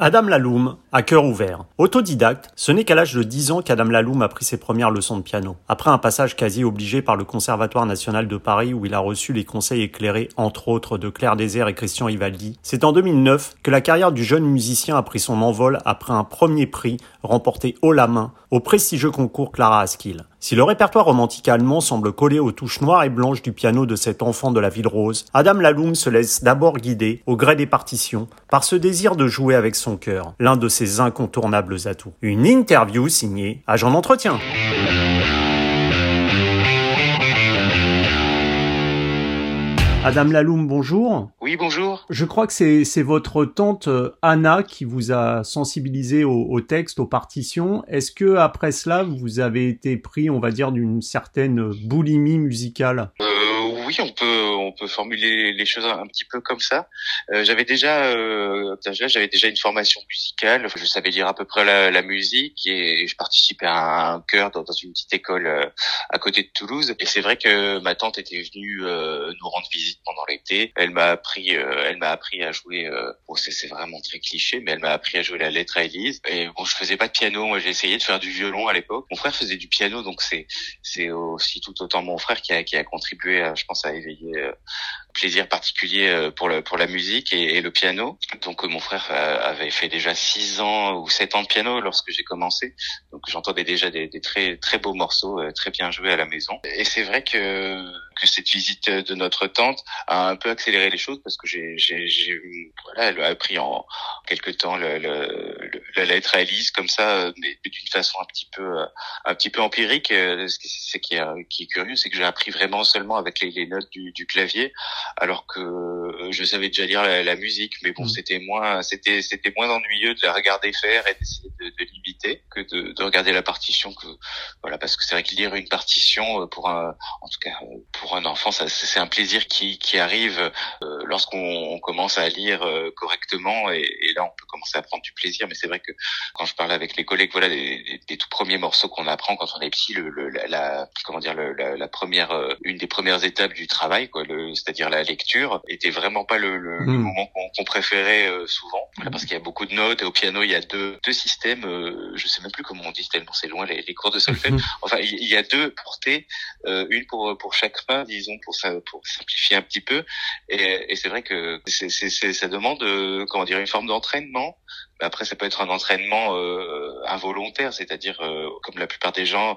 Adam Laloum, à cœur ouvert. Autodidacte, ce n'est qu'à l'âge de 10 ans qu'Adam Laloum a pris ses premières leçons de piano. Après un passage quasi obligé par le Conservatoire national de Paris où il a reçu les conseils éclairés entre autres de Claire Désert et Christian Ivaldi, c'est en 2009 que la carrière du jeune musicien a pris son envol après un premier prix remporté haut la main au prestigieux concours Clara Askill. Si le répertoire romantique allemand semble coller aux touches noires et blanches du piano de cet enfant de la ville rose, Adam Laloum se laisse d'abord guider, au gré des partitions, par ce désir de jouer avec son cœur, l'un de ses incontournables atouts. Une interview signée Agent d'entretien. Adam Laloum, bonjour. Oui, bonjour. Je crois que c'est votre tante euh, Anna qui vous a sensibilisé au, au texte, aux partitions. Est-ce que après cela, vous avez été pris, on va dire, d'une certaine boulimie musicale? Euh, Oui, on peut on peut formuler les choses un petit peu comme ça. Euh, j'avais déjà, euh, j'avais déjà une formation musicale. Je savais lire à peu près la, la musique et je participais à un chœur dans, une petite école euh, à côté de Toulouse. Et c'est vrai que ma tante était venue euh, nous rendre visite pendant l'été. Elle m'a appris, euh, elle m'a appris à jouer. bon, c'est vraiment très cliché, mais elle m'a appris à jouer la lettre à Élise. Et bon, je faisais pas de piano. Moi, j'ai essayé de faire du violon à l'époque. Mon frère faisait du piano, donc c'est c'est aussi tout autant mon frère qui a qui a contribué, à, je pense, à éveiller plaisir particulier euh, pour la musique et, le piano. Donc euh, mon frère euh, avait fait déjà six ans ou sept ans de piano lorsque j'ai commencé. Donc j'entendais déjà des, très très beaux morceaux, très bien joués à la maison. Et c'est vrai que cette visite de notre tante a un peu accéléré les choses parce que j'ai voilà elle a appris en quelque temps le, la lettre à Elise comme ça mais d'une façon un petit peu un petit peu empirique ce qui est qui est curieux c'est que j'ai appris vraiment seulement avec les, les notes du, du clavier alors que euh, je savais déjà lire la, musique, mais bon, mm. c'était moins, c'était, c'était moins ennuyeux de la regarder faire et d'essayer de, de l'imiter que de, de, regarder la partition. Que voilà, parce que c'est vrai que lire une partition euh, pour un, en tout cas euh, pour un enfant, c'est un plaisir qui, qui arrive lorsqu'on commence à lire correctement, et, et, là, on peut commencer à prendre du plaisir. Mais c'est vrai que quand je parle avec les collègues, voilà, des, des, tout premiers morceaux qu'on apprend quand on est petit, le, la, comment dire, la, la, première, une des premières étapes du travail, quoi, c'est-à-dire la lecture était vraiment pas le, le, hmm. moment qu'on préférait euh, souvent parce qu'il y a beaucoup de notes et au piano il y a deux, deux systèmes euh, je sais même plus comment on dit tellement c'est loin les, les, cours de solfège hmm. enfin il y a deux portées euh, une pour pour chaque main disons pour ça pour simplifier un petit peu et, et c'est vrai que c'est ça demande euh, comment dire une forme d'entraînement après ça peut être un entraînement involontaire c'est-à-dire comme la plupart des gens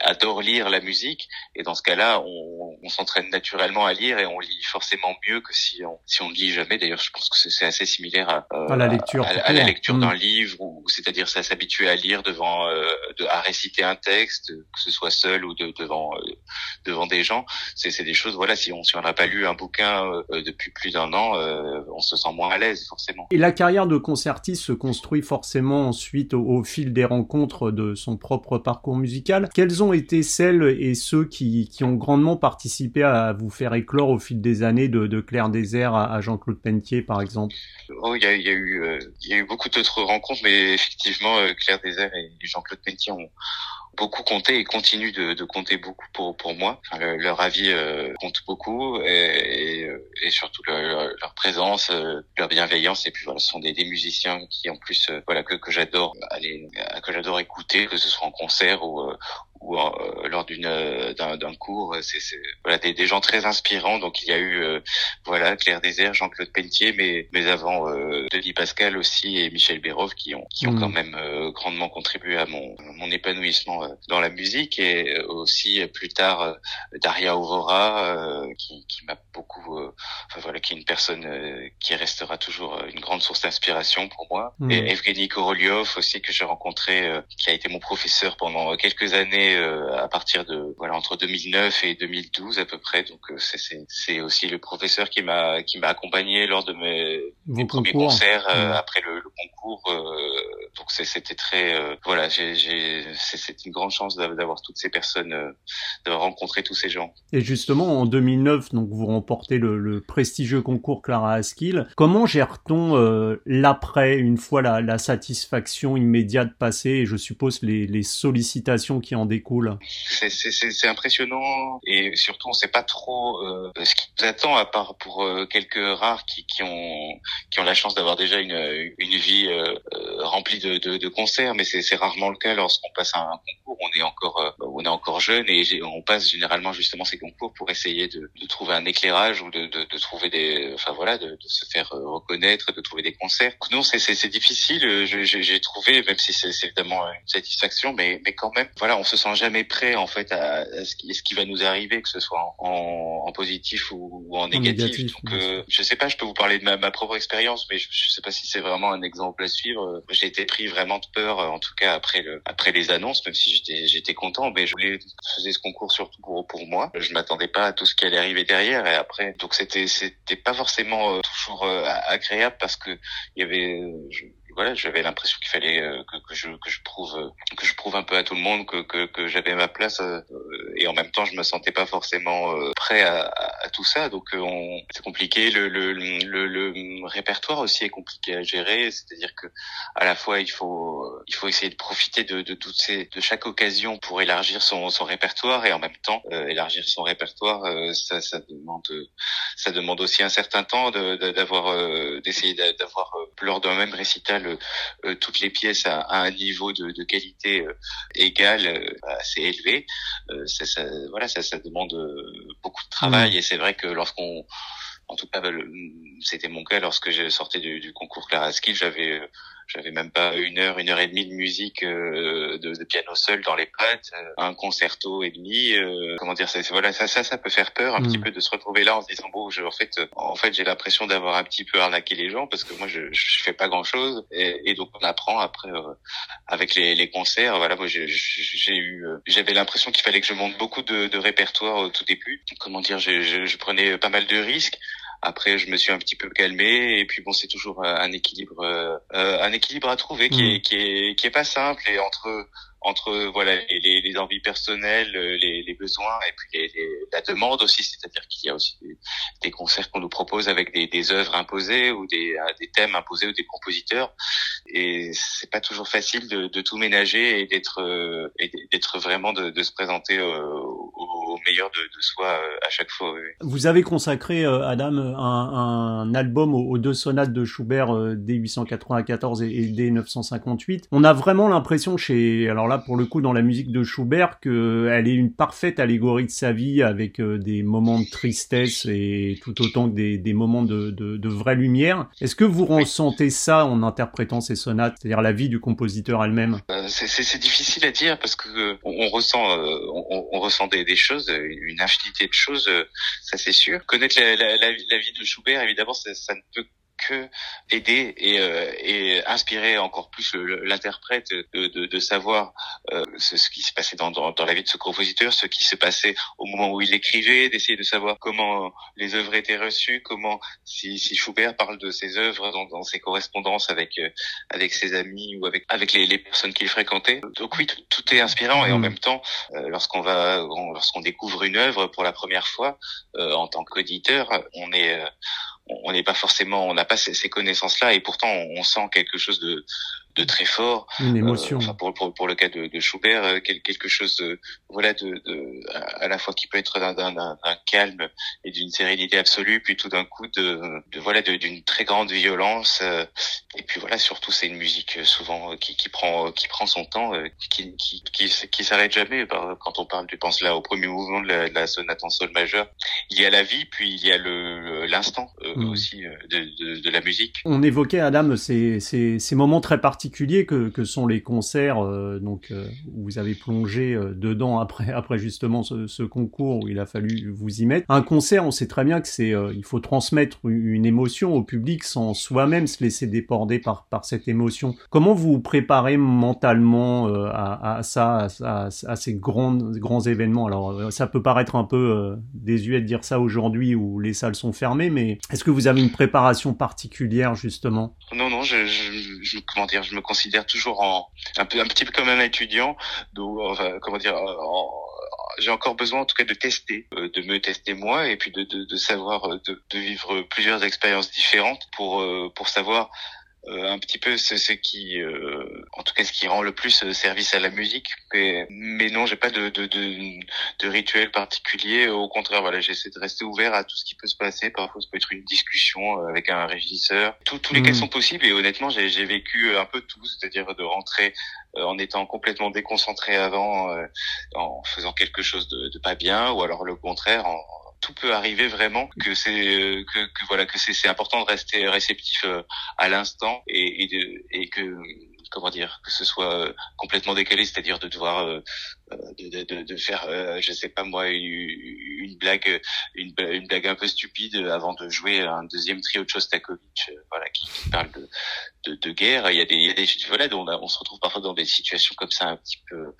adorent lire la musique et dans ce cas-là on, on s'entraîne naturellement à lire et on lit forcément mieux que si on si on ne lit jamais. D'ailleurs, je pense que c'est assez similaire à, euh, à la lecture, à, la lecture d'un mm. livre, ou c'est-à-dire ça s'habituer à lire devant, euh, de, à réciter un texte, que ce soit seul ou de, devant euh, devant des gens. C'est c'est des choses. Voilà, si on si on n'a pas lu un bouquin euh, depuis plus d'un an, on se sent moins à l'aise forcément. Et la carrière de concertiste se construit forcément ensuite au, fil des rencontres de son propre parcours musical. Quelles ont été celles et ceux qui qui ont grandement participé à vous faire éclore au fil des années de, Claire Désert à, Jean-Claude Pentier, par exemple? Oh, il y a, y a, eu, euh, il y a eu beaucoup d'autres rencontres, mais effectivement, euh, Claire Désert et Jean-Claude Pentier ont beaucoup compté et continuent de, de compter beaucoup pour pour moi. Leur avis euh, compte beaucoup et, et, surtout leur présence, leur bienveillance. Et puis voilà, ce sont des, des musiciens qui en plus voilà que, que j'adore aller que j'adore écouter, que ce soit en concert ou ou euh, lors d'une euh, d'un cours c'est voilà des, des, gens très inspirants donc il y a eu euh, voilà Claire Désert Jean-Claude Pentier mais mais avant Denis Pascal aussi et Michel Bérov qui ont qui ont mmh. quand même grandement contribué à mon mon épanouissement dans la musique et aussi plus tard Daria Ovora qui, qui m'a beaucoup enfin voilà qui est une personne qui restera toujours une grande source d'inspiration pour moi mmh. et Evgeny Korolyov aussi que j'ai rencontré qui a été mon professeur pendant quelques années euh, à partir de voilà entre 2009 et 2012 à peu près. Donc euh, c'est c'est aussi le professeur qui m'a qui m'a accompagné lors de mes, mes premiers concerts euh, après le, le concours. Donc c'était très voilà, j'ai c'est une grande chance d'avoir toutes ces personnes, d'avoir rencontré tous ces gens. Et justement, en 2009, donc vous remportez le, le prestigieux concours Clara Askill. Comment gère-t-on l'après, une fois la, la satisfaction immédiate passée, et je suppose les, les sollicitations qui en découlent? C'est impressionnant, et surtout on sait pas trop euh, ce qui nous attend à part pour euh, quelques rares qui, qui ont qui ont la chance d'avoir déjà une, une vie euh, remplie de, de, de, concerts, mais c'est rarement le cas lorsqu'on passe un concours. On est encore on est encore jeune et on passe généralement justement ces concours pour essayer de, de trouver un éclairage ou de, de, de, trouver des enfin voilà de, se faire reconnaître, de trouver des concerts. Non, c'est difficile. J'ai trouvé, même si c'est évidemment une satisfaction, mais mais quand même, voilà, on se sent jamais prêt en fait à, ce, qui, ce qui va nous arriver, que ce soit en, en positif ou, en négatif. Donc, euh, je sais pas, je peux vous parler de ma, ma propre expérience, mais je, je sais pas si c'est vraiment un exemple à suivre. J'ai été pris vraiment de peur, en tout cas après le après les annonces, même si j'étais j'étais content, mais je voulais faisais ce concours surtout pour pour moi. Je m'attendais pas à tout ce qui allait arriver derrière et après. Donc c'était c'était pas forcément euh, toujours euh, agréable parce que il y avait je, voilà, j'avais l'impression qu'il fallait euh, que, que, je que je prouve que je prouve un peu à tout le monde que que, que j'avais ma place et en même temps je me sentais pas forcément prêt à, à, tout ça. Donc on c'est compliqué. Le, le le, le répertoire aussi est compliqué à gérer. C'est-à-dire que à la fois il faut il faut essayer de profiter de, de toutes ces de chaque occasion pour élargir son son répertoire. Et en même temps élargir son répertoire ça ça demande ça demande aussi un certain temps d'avoir d'essayer d'avoir lors d'un même récital euh, toutes les pièces à, un niveau de, de qualité euh, égal, euh, assez élevé. Ça, ça, voilà, ça, ça demande beaucoup de travail. Mmh. et c'est vrai que lorsqu'on en tout cas, bah, c'était mon cas lorsque j'ai sorti du, concours Clara. J'avais j'avais même pas une heure, une heure et demie de musique euh, de, de, piano seul dans les pattes, euh, un concerto et demi. Euh, comment dire ça Voilà, ça, ça, ça peut faire peur un petit mm. peu de se retrouver là en se disant bon, je, en fait, en fait, j'ai l'impression d'avoir un petit peu arnaqué les gens parce que moi, je, je fais pas grand chose et, et donc on apprend après avec les, les, concerts. Voilà, moi, j'ai eu, j'avais l'impression qu'il fallait que je monte beaucoup de, de répertoire au tout début. Comment dire, je, je, je prenais pas mal de risques. Après, je me suis un petit peu calmé et puis bon, c'est toujours euh, un équilibre, euh, euh, un équilibre à trouver qui, est, mm. qui est qui est pas simple et entre entre voilà les, les, envies personnelles, les, les, besoins et puis la demande aussi, c'est-à-dire qu'il y a aussi des, concerts qu'on nous propose avec des, des œuvres imposées ou des, des thèmes imposés ou des compositeurs et c'est pas toujours facile de, de tout ménager et d'être et d'être vraiment de, de, se présenter au, meilleur de, de soi à chaque fois. Vous avez consacré Adam un, un album aux, deux sonates de Schubert euh, D894 et, et D958. On a vraiment l'impression chez, alors là pour le coup dans la musique de Schubert, qu'elle est une parfaite allégorie de sa vie avec euh, des moments de tristesse et tout autant que des, des moments de, de, de, vraie lumière. Est-ce que vous ressentez ça en interprétant ces sonates, c'est-à-dire la vie du compositeur elle-même? Euh, C'est difficile à dire parce que on, ressent, on, on, ressent des, des, choses, une infinité de choses, ça c'est sûr. Connaître la, la, la, la vie de Schubert, évidemment, ça, ça ne peut que aider et, euh, et inspirer encore plus l'interprète de, de, de, savoir euh, ce, qui se passait dans, dans, dans, la vie de ce compositeur, ce qui se passait au moment où il écrivait, d'essayer de savoir comment les œuvres étaient reçues, comment si, si Schubert parle de ses œuvres dans, dans ses correspondances avec euh, avec ses amis ou avec avec les, les personnes qu'il fréquentait. Donc oui, tout, tout, est inspirant et en mm. même temps, euh, lorsqu'on va lorsqu'on découvre une œuvre pour la première fois euh, en tant qu'auditeur, on est on n'est pas forcément, on n'a pas ces, connaissances-là, et pourtant on, sent quelque chose de, de très fort. Une émotion. Euh, pour, pour, pour, le cas de, de Schubert, euh, quelque chose de, voilà, de, de, à la fois qui peut être d'un calme et d'une sérénité absolue, puis tout d'un coup de, de voilà, d'une très grande violence. Euh, et puis voilà, surtout c'est une musique souvent qui, qui prend qui prend son temps, qui qui qui, qui s'arrête jamais. Quand on parle, je pense là au premier mouvement de la, de la, sonate en sol majeur, il y a la vie, puis il y a le l'instant mm. aussi de, de, de, la musique. On évoquait Adam ces, ces, ces moments très particuliers que, que sont les concerts euh, donc euh, où vous avez plongé euh, dedans après après justement ce, concours où il a fallu vous y mettre. Un concert, on sait très bien que c'est il faut transmettre une émotion au public sans soi-même se laisser déborder par cette émotion. Comment vous préparez mentalement à, ça, à, ces grands grands événements? Alors ça peut paraître un peu désuet de dire ça aujourd'hui où les salles sont fermées, mais est-ce que vous avez une préparation particulière justement? Non, non, je, je, comment dire, me considère toujours en un peu un petit peu comme un étudiant, donc comment dire, j'ai encore besoin en tout cas de tester, euh, de me tester moi et puis de, de, de savoir de, de, vivre plusieurs expériences différentes pour pour savoir euh, un petit peu ce, ce qui, euh, en tout cas, ce qui rend le plus euh, service à la musique. Mais, mais non, j'ai pas de, de, de, de, rituel particulier. Au contraire, voilà, j'essaie de rester ouvert à tout ce qui peut se passer. Parfois, ça peut être une discussion avec un régisseur. Tous, tous les cas mmh. sont possibles. Et honnêtement, j'ai vécu un peu tout, c'est-à-dire de rentrer en étant complètement déconcentré avant, en faisant quelque chose de, de, pas bien, ou alors le contraire, en, tout peut arriver vraiment que c'est euh, que, que, voilà que c'est important de rester réceptif euh, à l'instant et, et, de, et que comment dire que ce soit euh, complètement décalé c'est-à-dire de devoir de, de, de, faire je sais pas moi une, blague une, une, blague un peu stupide avant de jouer un deuxième trio de Shostakovich voilà qui, parle de, de, de guerre. Il y a des il y a des voilà on, on se retrouve parfois dans des situations comme ça un petit peu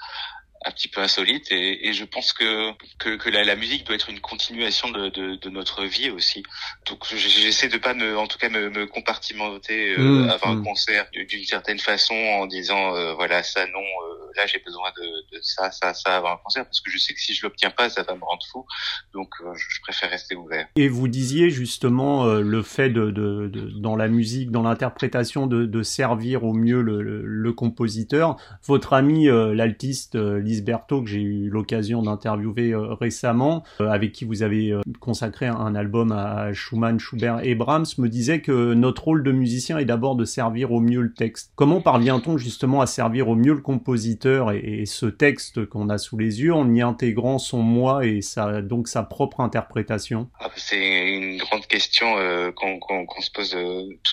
un petit peu insolite et, et je pense que que, que la, la, musique doit être une continuation de, de, de notre vie aussi. Donc j'essaie de pas me en tout cas me, me compartimenter euh, mmh, avant un mmh. concert d'une certaine façon en disant euh, voilà ça non euh, là j'ai besoin de, de, ça ça ça avant un concert parce que je sais que si je l'obtiens pas ça va me rendre fou. Donc je, préfère rester ouvert. Et vous disiez justement le fait de, de, de, dans la musique dans l'interprétation de, de servir au mieux le, le, le compositeur. Votre ami l'altiste Lise Berthaud, que j'ai eu l'occasion d'interviewer euh, récemment, euh, avec qui vous avez euh, consacré un album à Schumann, Schubert et Brahms, me disait que notre rôle de musicien est d'abord de servir au mieux le texte. Comment parvient-on justement à servir au mieux le compositeur et, ce texte qu'on a sous les yeux en y intégrant son moi et sa, donc sa propre interprétation? Ah, C'est une grande question qu'on se pose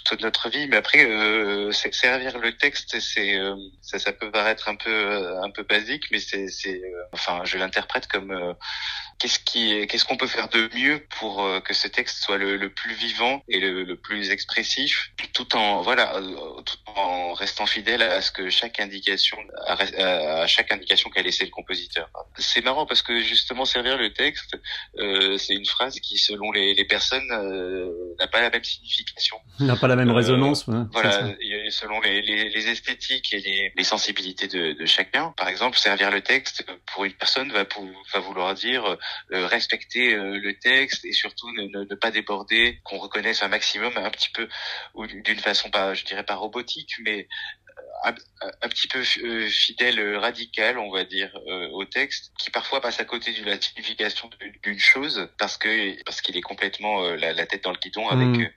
toute notre vie, mais après servir le texte, ça, ça peut paraître un peu un peu basique, mais euh, enfin, je l'interprète comme euh, qu'est-ce qui, qu'est-ce qu'on peut faire de mieux pour euh, que ce texte soit le, le plus vivant et le, le, plus expressif, tout en, voilà, tout en restant fidèle à ce que chaque indication, à, chaque indication qu'a laissé le compositeur. C'est marrant parce que justement servir le texte, euh, c'est une phrase qui, selon les, les personnes, n'a pas la même signification. N'a pas la même résonance. voilà, selon les, les, les, esthétiques et les, les sensibilités de, de chacun. Par exemple, servir le texte pour une personne va, pour, va vouloir dire euh, respecter euh, le texte et surtout ne, ne, pas déborder, qu'on reconnaisse un maximum un petit peu ou d'une façon pas, je dirais pas robotique, mais euh, un, un, petit peu fidèle, radical, on va dire, au texte, qui parfois passe à côté de la signification d'une chose parce que parce qu'il est complètement la, la, tête dans le guidon avec mmh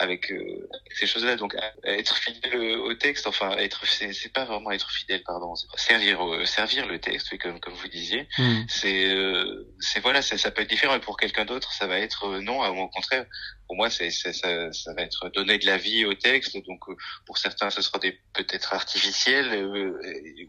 avec, euh, ces choses-là. Donc être fidèle au texte, enfin être, c'est pas vraiment être fidèle, pardon, servir euh, servir le texte, comme comme vous disiez. Hmm. C'est euh, c'est voilà, ça, ça peut être différent. Et pour quelqu'un d'autre, ça va être non, au contraire. Pour moi, ça, va être donner de la vie au texte. Donc pour certains, ce sera des peut-être artificiel,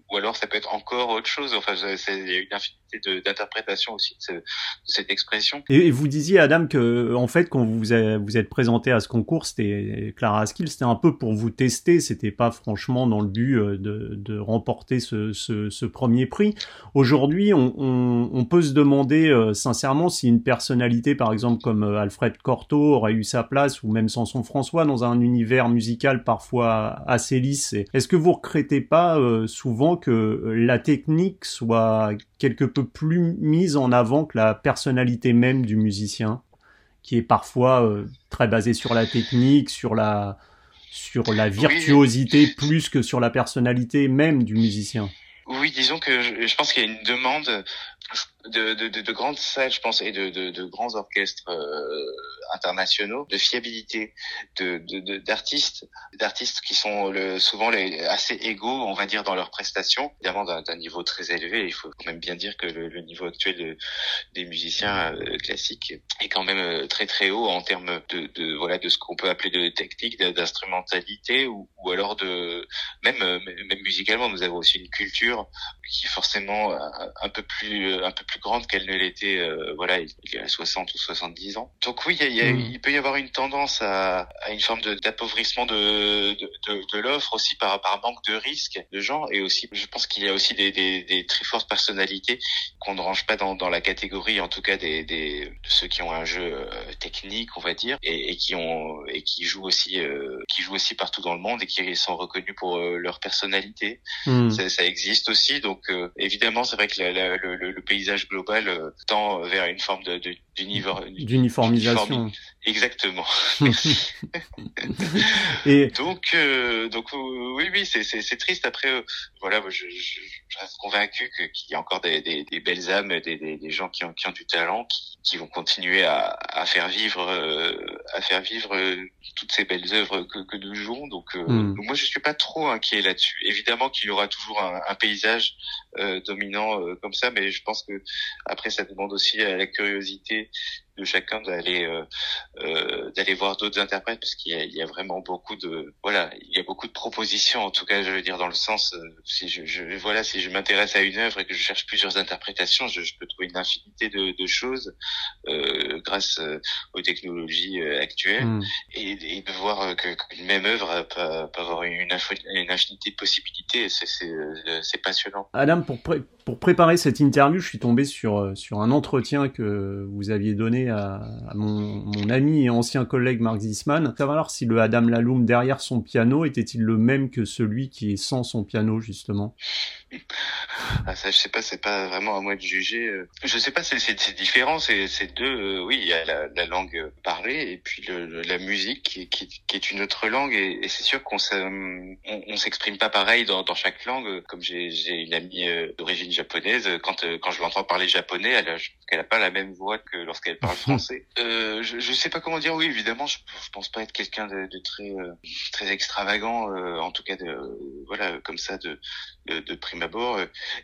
ou alors ça peut être encore autre chose. Enfin, il y a une infinité d'interprétations aussi de, cette expression. Et, vous disiez Adam que en fait quand vous vous êtes présenté à ce concours c'était Clara Askill, c'était un peu pour vous tester, c'était pas franchement dans le but euh, de, remporter ce, premier prix. Aujourd'hui, on, peut se demander euh, sincèrement si une personnalité, par exemple comme euh, Alfred Cortot, aurait eu sa place, ou même Samson François, dans un univers musical parfois assez lisse. Est-ce que vous regrettez pas souvent que la technique soit quelque peu plus mise en avant que la personnalité même du musicien qui est parfois euh, très basé sur la technique, sur la sur la virtuosité plus que sur la personnalité même du musicien? Oui, disons que je, je pense qu'il y a une demande de, de, de, de, grandes salles, je pense, et de, grands orchestres euh, internationaux, de fiabilité, de d'artistes, d'artistes qui sont le, souvent les, assez égaux, on va dire, dans leurs prestations, évidemment d'un niveau très élevé. Il faut quand même bien dire que le, le niveau actuel des musiciens euh, classiques est quand même euh, très très haut en termes de, voilà de ce qu'on peut appeler de technique, d'instrumentalité ou, ou alors de même même musicalement, nous avons aussi une culture qui est forcément un, un peu plus un peu plus grande qu'elle ne l'était, euh, voilà, il y a 60 ou 70 ans. Donc oui, il, y a, mm. il peut y avoir une tendance à, à une forme d'appauvrissement de, de, de, de l'offre aussi par, par manque de risque de gens et aussi, je pense qu'il y a aussi des, des, des très fortes personnalités qu'on ne range pas dans, dans la catégorie, en tout cas des, des de ceux qui ont un jeu euh, technique, on va dire, et, et qui ont et qui jouent aussi, euh, qui jouent aussi partout dans le monde et qui sont reconnus pour leur personnalité. Mm. Ça, ça, existe aussi, donc évidemment, c'est vrai que la, le, le, paysage global euh, tend vers une forme d'uniformisation. Exactement. et donc, euh, donc oui, oui, c'est c'est triste. Après, euh, voilà, je, je, je reste convaincu qu'il y a encore des, des, des belles âmes, des, des, gens qui ont, qui ont du talent, qui, qui vont continuer à, à faire vivre, à faire vivre toutes ces belles œuvres que, que nous jouons. Donc, hmm. moi, je suis pas trop inquiet là-dessus. Évidemment qu'il y aura toujours un, un paysage dominant comme ça, mais je pense que après, ça demande aussi à la curiosité de chacun d'aller euh, euh, d'aller voir d'autres interprètes parce qu'il y, y a, vraiment beaucoup de voilà il y a beaucoup de propositions en tout cas je veux dire dans le sens euh, si je, je, voilà si je m'intéresse à une œuvre et que je cherche plusieurs interprétations je, je peux trouver une infinité de, de choses euh, grâce aux technologies actuelles hmm. et, et, de voir qu'une même œuvre peut, peut avoir une, une, infinité de possibilités c'est c'est passionnant Adam pour pour préparer cette interview je suis tombé sur sur un entretien que vous aviez donné à, mon, mon, ami et ancien collègue Mark Zisman, savoir si le Adam Laloum derrière son piano était-il le même que celui qui est sans son piano justement? Ah ça je sais pas, c'est pas vraiment à moi de juger. Euh. Je sais pas, c'est différent, c'est deux. Euh, oui, il y a la, la, langue parlée et puis le, la musique qui, qui, qui, est une autre langue et, et c'est sûr qu'on on, on s'exprime pas pareil dans, dans chaque langue. Comme j'ai une amie euh, d'origine japonaise, quand quand je l'entends parler japonais, elle a, qu'elle a pas la même voix que lorsqu'elle parle français. Euh, je, je sais pas comment dire. Oui, évidemment, je, je pense pas être quelqu'un de, de, très très extravagant, en tout cas de voilà comme ça de de, de prime abord.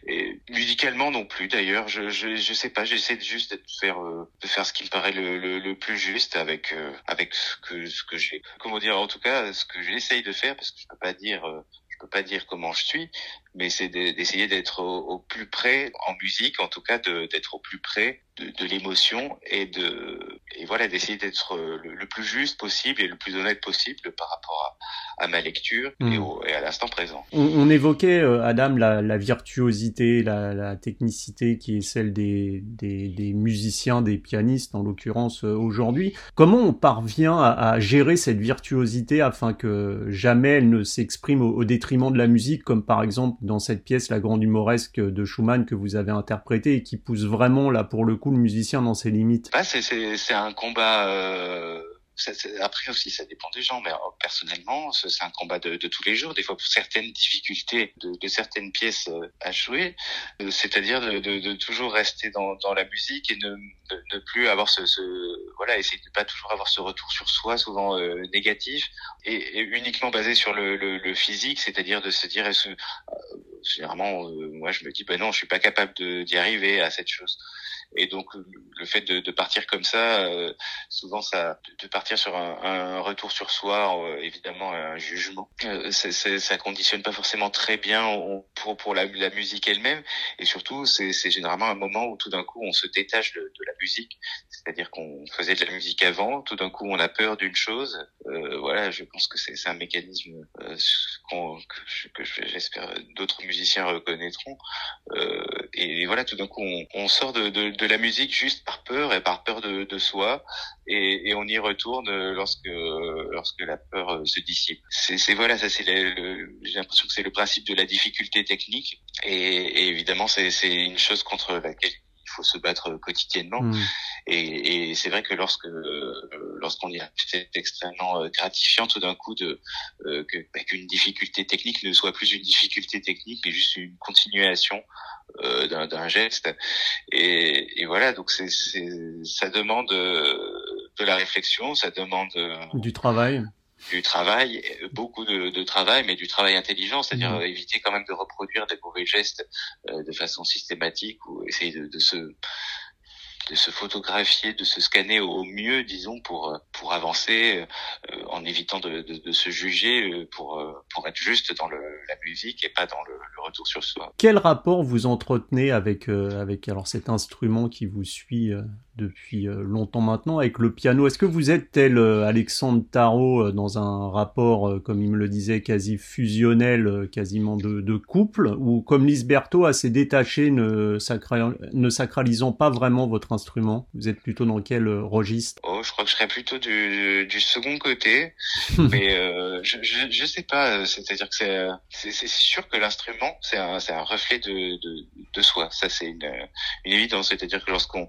Euh, et musicalement non plus d'ailleurs. Je, je, je sais pas. J'essaie juste de faire euh, de faire ce qui me paraît le, le, le plus juste avec euh, avec ce que ce que j'ai. Comment dire En tout cas, ce que j'essaye de faire parce que je peux pas dire je peux pas dire comment je suis, mais c'est d'essayer d'être au, plus près en musique, en tout cas d'être au plus près de, de l'émotion et de et voilà d'essayer d'être le, plus juste possible et le plus honnête possible par rapport à, ma lecture et, hmm. au, et, à l'instant présent. On, on évoquait euh, Adam la, la virtuosité, la, la, technicité qui est celle des, des, des musiciens, des pianistes en l'occurrence euh, aujourd'hui. Comment on parvient à, à, gérer cette virtuosité afin que jamais elle ne s'exprime au, au détriment de la musique, comme par exemple dans cette pièce La Grande Humoresque de Schumann que vous avez interprétée et qui pousse vraiment là pour le coup le musicien dans ses limites? Bah, c'est un combat. Euh après aussi, ça dépend des gens, mais euh, personnellement, c'est un combat de, de, tous les jours. Des fois, pour certaines difficultés de, de certaines pièces euh, à jouer, euh, c'est-à-dire de, de, toujours rester dans, dans, la musique et ne, ne plus avoir ce, ce, voilà, essayer de pas toujours avoir ce retour sur soi, souvent euh, négatif, et, et, uniquement basé sur le, le, le physique, c'est-à-dire de se dire, est-ce, généralement, moi, je me dis, ben non, je suis pas capable d'y arriver à cette chose. Et donc le fait de, de partir comme ça, euh, souvent ça, de partir sur un, un retour sur soi, euh, évidemment un jugement, euh, ça conditionne pas forcément très bien pour pour la, musique elle-même. Et surtout, c'est généralement un moment où tout d'un coup on se détache de, de la musique, c'est-à-dire qu'on faisait de la musique avant, tout d'un coup on a peur d'une chose. Euh, voilà, je pense que c'est un mécanisme que, que j'espère d'autres musiciens reconnaîtront. et, voilà, tout d'un coup on, on sort de, de de la musique juste par peur et par peur de, de soi et, et, on y retourne lorsque lorsque la peur euh, se dissipe. C'est voilà ça c'est j'ai l'impression que c'est le principe de la difficulté technique et, et évidemment c'est une chose contre laquelle il faut se battre quotidiennement. Hmm. Et, et c'est vrai que lorsque lorsqu'on y a, c'est extrêmement euh, gratifiant tout d'un coup de euh, que bah, qu'une difficulté technique ne soit plus une difficulté technique, mais juste une continuation euh, d'un geste. Et, et, voilà, donc c'est ça demande de la réflexion, ça demande du travail du travail, beaucoup de, de, travail, mais du travail intelligent, c'est-à-dire mmh. éviter quand même de reproduire des mauvais gestes de façon systématique ou essayer de, de se de se photographier, de se scanner au mieux, disons, pour pour avancer, en évitant de, de, de, se juger, pour pour être juste dans le, la musique et pas dans le, le, retour sur soi. Quel rapport vous entretenez avec avec alors cet instrument qui vous suit depuis euh, longtemps maintenant avec le piano? Est-ce que vous êtes tel euh, Alexandre Tarot euh, dans un rapport, comme il me le disait, quasi fusionnel, quasiment de, de couple, ou comme Lisberto assez détaché, ne, ne sacralisant pas vraiment votre instrument Vous êtes plutôt dans quel registre? Oh, je crois que je serais plutôt du, du second côté, mais euh, je, je, je, sais pas. C'est-à-dire que c'est c'est sûr que l'instrument c'est un c'est un reflet de, de, de soi. Ça c'est une, une évidence. C'est-à-dire que lorsqu'on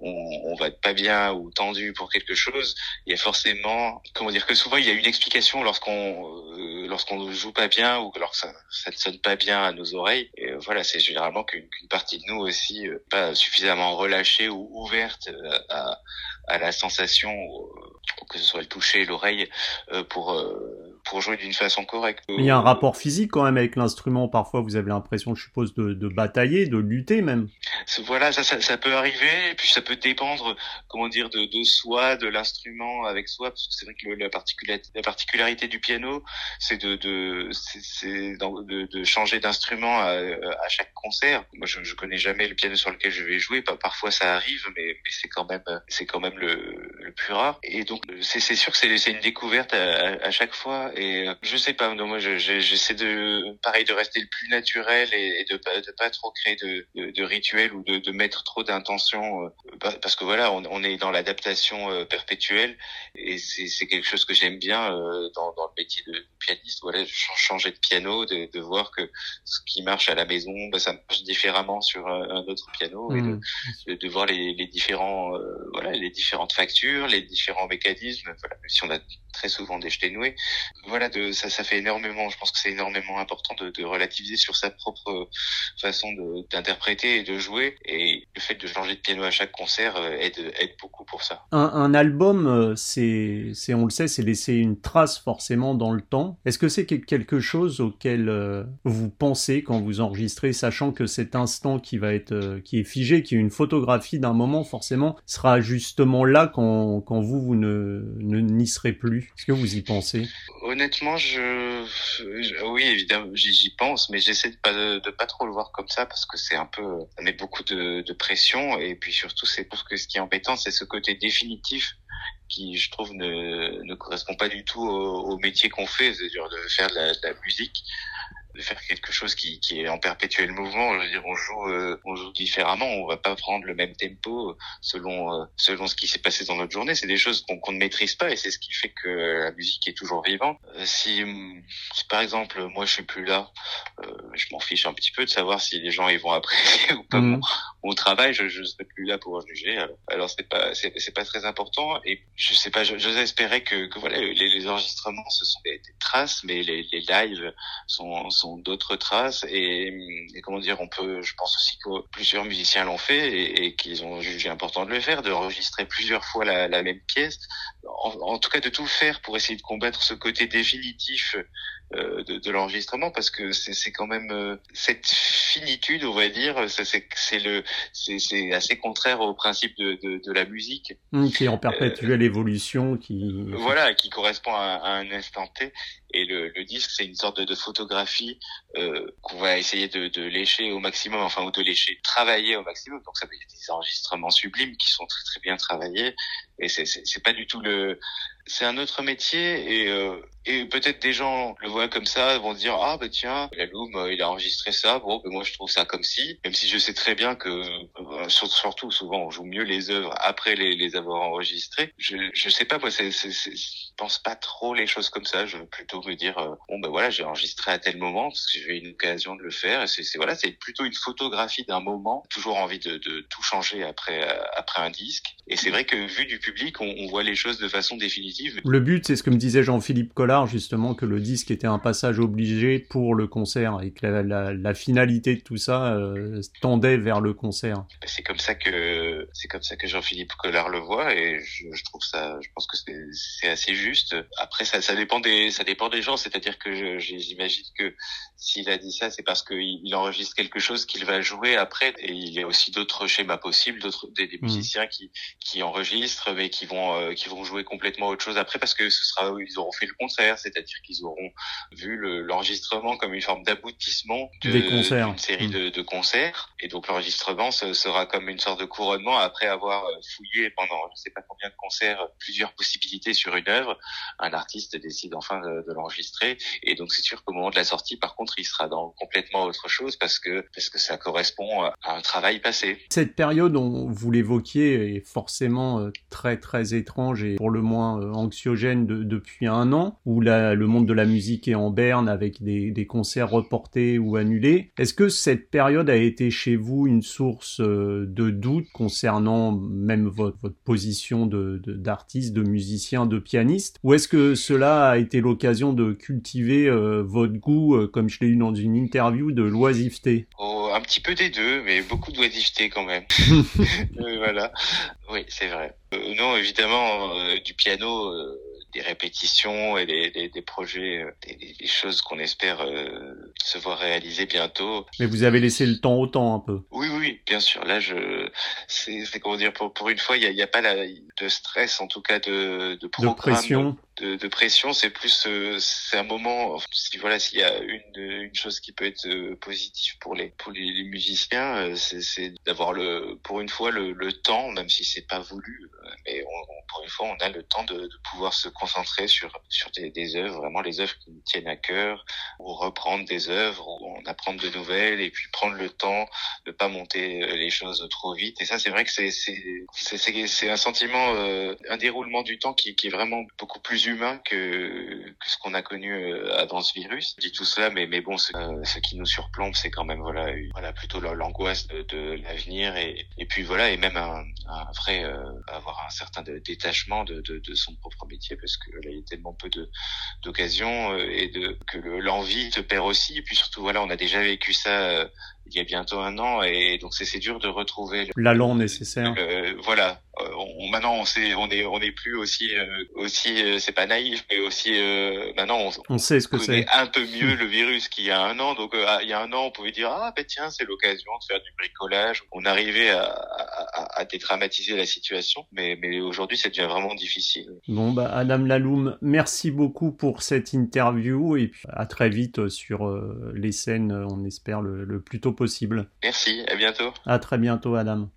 on, on, va être pas bien ou tendu pour quelque chose, il y a forcément, comment dire, que souvent il y a une explication lorsqu'on euh, lorsqu'on ne joue pas bien ou lorsque ça, ça, ne sonne pas bien à nos oreilles. Et euh, voilà, c'est généralement qu'une partie de nous aussi euh, pas suffisamment relâchée ou ouverte à, à la sensation, que ce soit le toucher, l'oreille, pour pour jouer d'une façon correcte. Mais il y a un rapport physique quand même avec l'instrument. Parfois, vous avez l'impression, je suppose, de, de, batailler, de lutter même. Voilà, ça, ça, ça, peut arriver, et puis ça peut dépendre, comment dire, de, de soi, de l'instrument avec soi, parce que c'est vrai que la, particularité, la particularité du piano, c'est de, de, de, de, changer d'instrument à, à, chaque concert. Moi, je, je connais jamais le piano sur lequel je vais jouer. Parfois, ça arrive, mais, mais c'est quand même, c'est quand même le, le plus rare. Et donc, c'est sûr que c'est une découverte à, à chaque fois et euh, je sais pas, non, moi j'essaie de pareil de rester le plus naturel et, de pas de pas trop créer de, de, de rituels ou de, de mettre trop d'intentions euh, parce que voilà, on, on est dans l'adaptation euh, perpétuelle et c'est quelque chose que j'aime bien dans, dans le métier de pianiste. Voilà, changer de piano, de, de voir que ce qui marche à la maison, bah, ça marche différemment sur un, autre piano et de, mmh. de, voir les, les différents voilà les différentes factures, les différents mécanismes. Voilà, si on a très souvent des jetés noués voilà, de, ça, ça fait énormément. Je pense que c'est énormément important de, de, relativiser sur sa propre façon d'interpréter et de jouer. Et le fait de changer de piano à chaque concert euh, aide, aide beaucoup pour ça. Un, un album, euh, c'est, c'est, on le sait, c'est laisser une trace forcément dans le temps. Est-ce que c'est quelque chose auquel euh, vous pensez quand vous enregistrez, sachant que cet instant qui va être, qui est figé, qui est une photographie d'un moment, forcément, sera justement là quand, quand vous, vous ne, n'y serez plus? Est-ce que vous y pensez? Honnêtement, je, oui, évidemment, j'y pense, mais j'essaie de pas de, pas trop le voir comme ça parce que c'est un peu, ça met beaucoup de, pression et puis surtout, c'est pour que ce qui est embêtant, c'est ce côté définitif qui, je trouve, ne, correspond pas du tout au, métier qu'on fait, c'est-à-dire de faire de la musique de faire quelque chose qui, qui est en perpétuel mouvement. Je veux dire, on joue, euh, on joue différemment. On va pas prendre le même tempo euh, selon euh, selon ce qui s'est passé dans notre journée. C'est des choses qu'on ne maîtrise pas et c'est ce qui fait que la musique est toujours vivante. Si, si par exemple moi je suis plus là, je m'en fiche un petit peu de savoir si les gens ils vont apprécier ou pas mmh. mon, mon, travail. Je, je serai plus là pour juger. Alors, alors c'est pas c'est pas très important et je sais pas. J'ose espérer que, que voilà les, les, enregistrements ce sont des, des traces, mais les, les lives sont, sont d'autres traces et, comment dire, on peut, je pense aussi que plusieurs musiciens l'ont fait et, qu'ils ont jugé important de le faire, de enregistrer plusieurs fois la, même pièce, en, tout cas de tout faire pour essayer de combattre ce côté définitif euh, de, l'enregistrement parce que c'est quand même euh, cette finitude on va dire c'est le c'est assez contraire au principe de, de, la musique. Mmh, qui est en perpétuelle euh, évolution qui voilà qui correspond à, un instant T et le, le disque c'est une sorte de, de photographie euh, qu'on va essayer de, de, lécher au maximum enfin ou de lécher travailler au maximum donc ça veut dire des enregistrements sublimes qui sont très très bien travaillés et c'est pas du tout le c'est un autre métier et, euh, et peut-être des gens le voient comme ça, vont dire ah bah tiens, la Loom euh, il a enregistré ça, bon ben moi je trouve ça comme si, même si je sais très bien que euh, surtout souvent on joue mieux les œuvres après les, les avoir enregistrées. Je je sais pas moi c'est je pense pas trop les choses comme ça. Je veux plutôt me dire bon ben voilà j'ai enregistré à tel moment parce que j'ai eu une occasion de le faire c'est voilà c'est plutôt une photographie d'un moment. Toujours envie de, de tout changer après après un disque et c'est vrai que vu du public on, on voit les choses de façon définitive le but, c'est ce que me disait Jean-Philippe Collard, justement, que le disque était un passage obligé pour le concert et que la, finalité de tout ça euh, tendait vers le concert. C'est comme ça que c'est comme ça que Jean-Philippe Collard le voit et je, trouve ça, je pense que c'est assez juste. Après, ça, ça dépend des ça dépend des gens, c'est-à-dire que j'imagine que s'il a dit ça, c'est parce qu'il il enregistre quelque chose qu'il va jouer après. Et il y a aussi d'autres schémas possibles, d'autres des, des, mmh. musiciens qui qui enregistrent mais qui vont euh, qui vont jouer complètement autre chose après parce que ce sera ils auront fait le concert, c'est-à-dire qu'ils auront vu l'enregistrement comme une forme d'aboutissement de, des concerts, série mmh. de, de, concerts. Et donc l'enregistrement sera comme une sorte de couronnement après avoir euh, fouillé pendant je sais pas combien de concerts plusieurs possibilités sur une œuvre. Un artiste décide enfin de, de l'enregistrer et donc c'est sûr qu'au moment de la sortie, par contre, il sera dans complètement autre chose parce que parce que ça correspond à un travail passé. Cette période, dont vous l'évoquiez, est forcément euh, très très étrange et pour le moins euh, anxiogène de, depuis un an, où la, le monde de la musique est en berne avec des, des concerts reportés ou annulés. Est-ce que cette période a été chez vous une source euh, de doute concernant même votre, votre position de d'artiste, de, de, musicien, de pianiste, ou est-ce que cela a été l'occasion de cultiver euh, votre goût, euh, comme je l'ai eu dans une interview, de l'oisiveté oh, Un petit peu des deux, mais beaucoup d'oisiveté quand même. Euh, voilà. Oui, c'est vrai. non, évidemment, du piano des répétitions et des, des, des projets, des, des choses qu'on espère euh, se voir réaliser bientôt. Mais vous avez laissé le temps au temps un peu. Oui, oui, bien sûr. Là, je, c'est, comment dire, pour, pour une fois, il n'y a, y a, pas la, de stress, en tout cas de, de programme. De pression de, de pression, c'est plus euh, c'est un moment. Si voilà, s'il y a une une chose qui peut être euh, positive pour les pour les, les musiciens, euh, c'est d'avoir le pour une fois le, le temps, même si c'est pas voulu, mais on, pour une fois on a le temps de, de pouvoir se concentrer sur sur des, des, œuvres, vraiment les œuvres qui nous tiennent à cœur, ou reprendre des œuvres, ou en apprendre de nouvelles, et puis prendre le temps de pas monter les choses trop vite. Et ça, c'est vrai que c'est c'est c'est un sentiment, un déroulement du temps qui, qui est vraiment beaucoup plus humain que, que ce qu'on a connu euh, avant ce virus. Je dis tout cela, mais mais bon, ce, euh, ce qui nous surplombe, c'est quand même voilà, voilà plutôt l'angoisse de, de l'avenir et et puis voilà et même un, un vrai euh, avoir un certain de, son propre métier parce que là il y a tellement peu d'occasions et de que l'envie te perd aussi. Et puis surtout voilà on a déjà vécu ça il y a bientôt un an et donc c'est dur de retrouver l'allant nécessaire. voilà, euh, on, maintenant on sait, on est, on est plus aussi, euh, aussi, euh, c'est pas naïf, mais aussi maintenant on, on, sait ce que c'est. Un peu mieux le virus qu'il y a un an. Donc ah, il y a un an, on pouvait dire ah ben tiens c'est l'occasion de faire du bricolage. On arrivait à, à, à dédramatiser la situation, mais, mais aujourd'hui ça devient vraiment difficile. Bon bah Adam Laloum, merci beaucoup pour cette interview et puis à très vite sur les scènes, on espère le, le plus tôt possible. Merci, à bientôt. À très bientôt Adam.